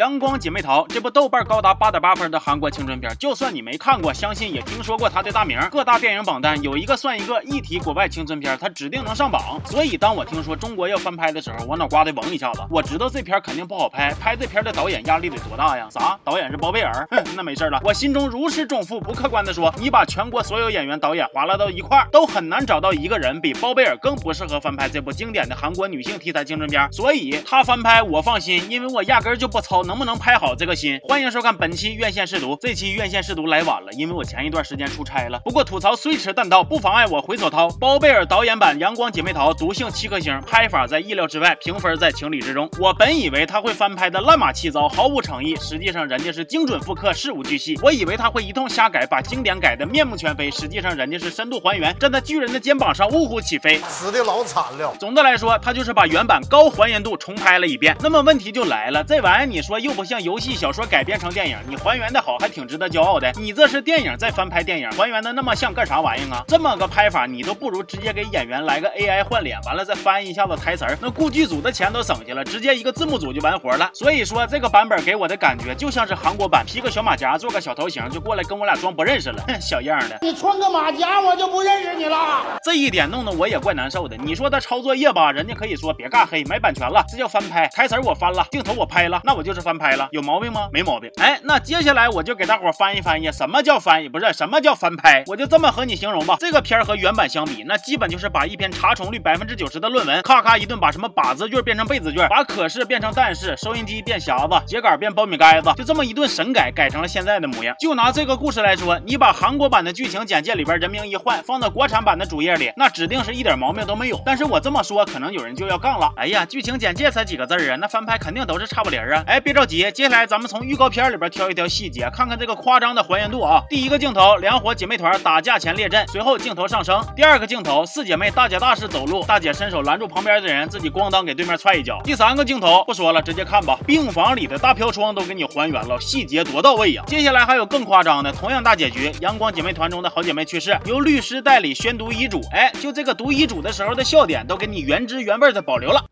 阳光姐妹淘这部豆瓣高达八点八分的韩国青春片，就算你没看过，相信也听说过它的大名。各大电影榜单有一个算一个，一提国外青春片，它指定能上榜。所以当我听说中国要翻拍的时候，我脑瓜子嗡一下子。我知道这片肯定不好拍，拍这片的导演压力得多大呀？啥？导演是包贝尔？哼，那没事了。我心中如释重负，不客观的说，你把全国所有演员、导演划拉到一块，都很难找到一个人比包贝尔更不适合翻拍这部经典的韩国女性题材青春片。所以他翻拍我放心，因为我压根就不操能不能拍好这个心。欢迎收看本期院线试读，这期院线试读来晚了，因为我前一段时间出差了。不过吐槽虽迟但到，不妨碍我回手掏。包贝尔导演版《阳光姐妹淘》毒性七颗星，拍法在意料之外，评分在情理之中。我本以为他会翻拍的烂马七糟，毫无诚意，实际上人家是精准复刻，事无巨细。我以为他会一通瞎改，把经典改的面目全非，实际上人家是深度还原，站在巨人的肩膀上呜呼起飞，死的老惨了。总的来说，他就是把原版高还原度重拍了一遍。那么问题就来了，这玩意儿你说又不像游戏、小说改编成电影，你还原的好还挺值得骄傲的。你这是电影再翻拍电影，还原的那么像干啥玩意啊？这么个拍法，你都不如直接给演员来个 AI 换脸，完了再翻一下子台词儿，那雇剧组的钱都省下了，直接一个字幕组就完活了。所以说这个版本给我的感觉就像是韩国版，披个小马甲，做个小头型就过来跟我俩装不认识了，哼，小样的。你穿个马甲，我就不认识你了。这一点弄得我也怪难受的。你说他抄作业吧，人家可以说别尬黑，买版权了，这叫翻拍。台词我翻了，镜头我拍了，那我就是翻翻拍了，有毛病吗？没毛病。哎，那接下来我就给大伙翻译翻译，什么叫翻译？不是什么叫翻拍？我就这么和你形容吧，这个片儿和原版相比，那基本就是把一篇查重率百分之九十的论文，咔咔一顿把什么把字句变成被字句，把可是变成但是，收音机变匣子，秸秆变苞米杆子，就这么一顿神改，改成了现在的模样。就拿这个故事来说，你把韩国版的剧情简介里边人名一换，放到国产版的主页里，那指定是一点毛病都没有。但是我这么说，可能有人就要杠了。哎呀，剧情简介才几个字啊，那翻拍肯定都是差不离啊。哎，别着着急，接下来咱们从预告片里边挑一挑细节，看看这个夸张的还原度啊。第一个镜头，两伙姐妹团打架前列阵，随后镜头上升。第二个镜头，四姐妹大姐大式走路，大姐伸手拦住旁边的人，自己咣当给对面踹一脚。第三个镜头不说了，直接看吧。病房里的大飘窗都给你还原了，细节多到位呀、接下来还有更夸张的，同样大结局，阳光姐妹团中的好姐妹去世，由律师代理宣读遗嘱。哎，就这个读遗嘱的时候的笑点都给你原汁原味的保留了。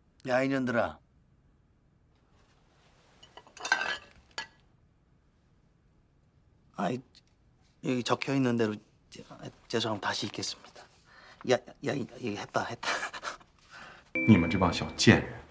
아 아, 이, 여기 적혀 있는 대로 죄송합니다. 다시 읽겠습니다. 야, 야, 이- 이거 했다, 했다. 你们这帮小贱人！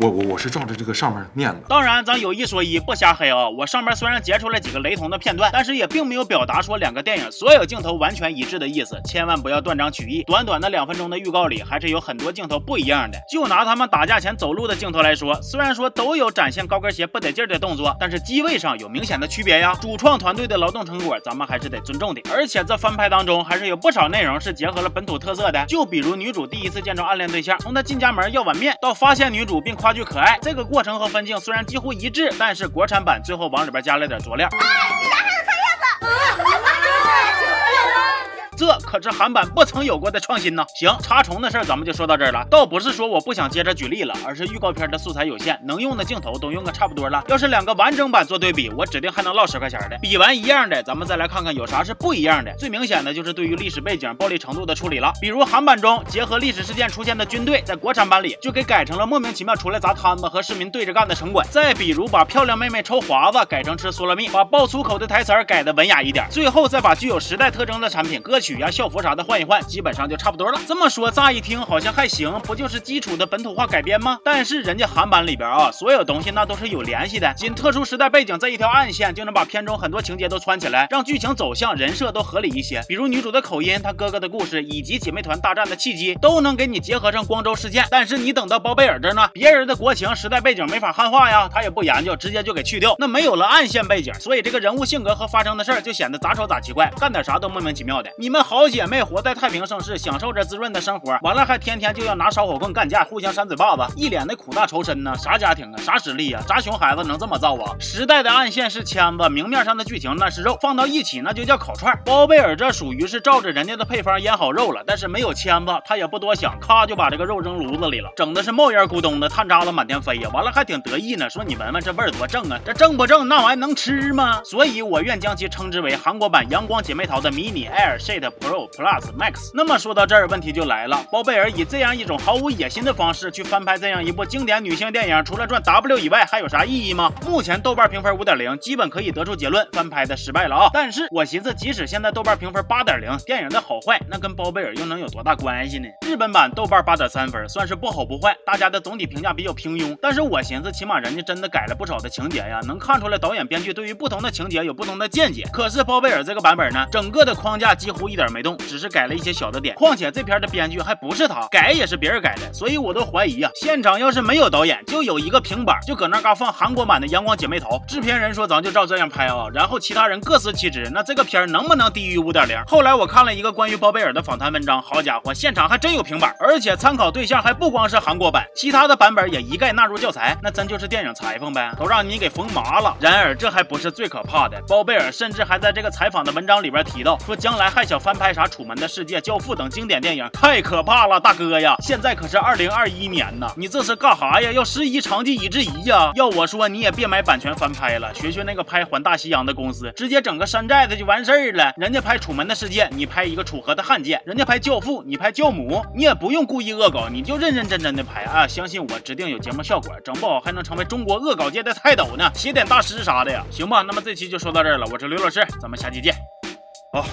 我我我是照着这个上面念的。当然，咱有一说一，不瞎黑啊。我上面虽然截出来几个雷同的片段，但是也并没有表达说两个电影所有镜头完全一致的意思。千万不要断章取义。短短的两分钟的预告里，还是有很多镜头不一样的。就拿他们打架前走路的镜头来说，虽然说都有展现高跟鞋不得劲儿的动作，但是机位上有明显的区别呀。主创团队的劳动成果，咱们还是得尊重的。而且这翻拍当中，还是有不少内容是结合了本土特色的。就比如女主第一次见着暗恋对象，从她进家门要碗面，到发现女主并夸句可爱，这个过程和分镜虽然几乎一致，但是国产版最后往里边加了点佐料。可是韩版不曾有过的创新呢。行，查重的事儿咱们就说到这儿了。倒不是说我不想接着举例了，而是预告片的素材有限，能用的镜头都用个差不多了。要是两个完整版做对比，我指定还能落十块钱的。比完一样的，咱们再来看看有啥是不一样的。最明显的就是对于历史背景、暴力程度的处理了。比如韩版中结合历史事件出现的军队，在国产版里就给改成了莫名其妙出来砸摊子和市民对着干的城管。再比如把漂亮妹妹抽华子改成吃苏拉蜜，把爆粗口的台词改的文雅一点。最后再把具有时代特征的产品、歌曲呀、校服啥的换一换，基本上就差不多了。这么说，乍一听好像还行，不就是基础的本土化改编吗？但是人家韩版里边啊，所有东西那都是有联系的。仅特殊时代背景这一条暗线，就能把片中很多情节都串起来，让剧情走向、人设都合理一些。比如女主的口音、她哥哥的故事，以及姐妹团大战的契机，都能给你结合上光州事件。但是你等到包贝尔这呢，别人的国情、时代背景没法汉化呀，他也不研究，直接就给去掉。那没有了暗线背景，所以这个人物性格和发生的事儿就显得咋瞅咋奇怪，干点啥都莫名其妙的。你们好姐妹活在太平盛世，享受着滋润的生活，完了还天天就要拿烧火棍干架，互相扇嘴巴子，一脸的苦大仇深呢。啥家庭啊，啥实力啊，啥熊孩子能这么造啊？时代的暗线是签子，明面上的剧情那是肉，放到一起那就叫烤串。包贝尔这属于是照着人家的配方腌好肉了，但是没有签子，他也不多想，咔就把这个肉扔炉子里了，整的是冒烟咕咚的，炭渣子满天飞呀。完了还挺得意呢，说你闻闻这味儿多正啊，这正不正？那玩意能吃吗？所以我愿将其称之为韩国版《阳光姐妹淘》的迷你 Air Shade Pro、Plus、Max。那么说到这儿，问题就来了，包贝尔以这样一种毫无野心的方式去翻拍这样一部经典女性电影，除了赚 W 以外，还有啥意义吗？目前豆瓣评分五点零，基本可以得出结论，翻拍的失败了啊。但是我寻思，即使现在豆瓣评分八点零，电影的好坏那跟包贝尔又能有多大关系呢？日本版豆瓣八点三分，算是不好不坏，大家的总体评价比较平庸。但是我寻思，起码人家真的改了不少的情节呀，能看出来导演编剧对于不同的情节有不同的见解。可是包贝尔这个版本呢，整个的框架几乎一点没动，只是改了一些小的点。况且这片的编剧还不是他，改也是别人改的，所以我都怀疑呀，现场要是没有导演，就有一个平板，就搁那嘎放韩国版的《阳光姐妹淘》，制片人说咱就照这样拍啊，然后其他人各司其职，那这个片能不能低于五点零？后来我看了一个关于包贝尔的访谈文章，好家伙，现场还真有平板，而且参考对象还不光是韩国版，其他的版本也一概纳入教材，那真就是电影裁缝呗，都让你给缝麻了。然而这还不是最可怕的，包贝尔甚至还在这个采访的文章里边提到，说将来还想翻拍啥《楚门的世界》《教父》等经典电影，太可怕了，大哥呀！现在可是二零二一年呢，你这是干哈呀？要师夷长技以制夷呀？要我说，你也别买版权翻拍了，学学那个拍《环大西洋》的公司，直接整个山寨的就完事儿了。人家拍《楚门的世界》，你拍一个楚河的汉奸；人家拍《教父》，你拍教母，你也不用故意恶搞，你就认认真真的拍啊！相信我，指定有节目效果，整不好还能成为中国恶搞界的泰斗呢，写点大师啥的呀。行吧，那么这期就说到这儿了，我是刘老师，咱们下期见。好，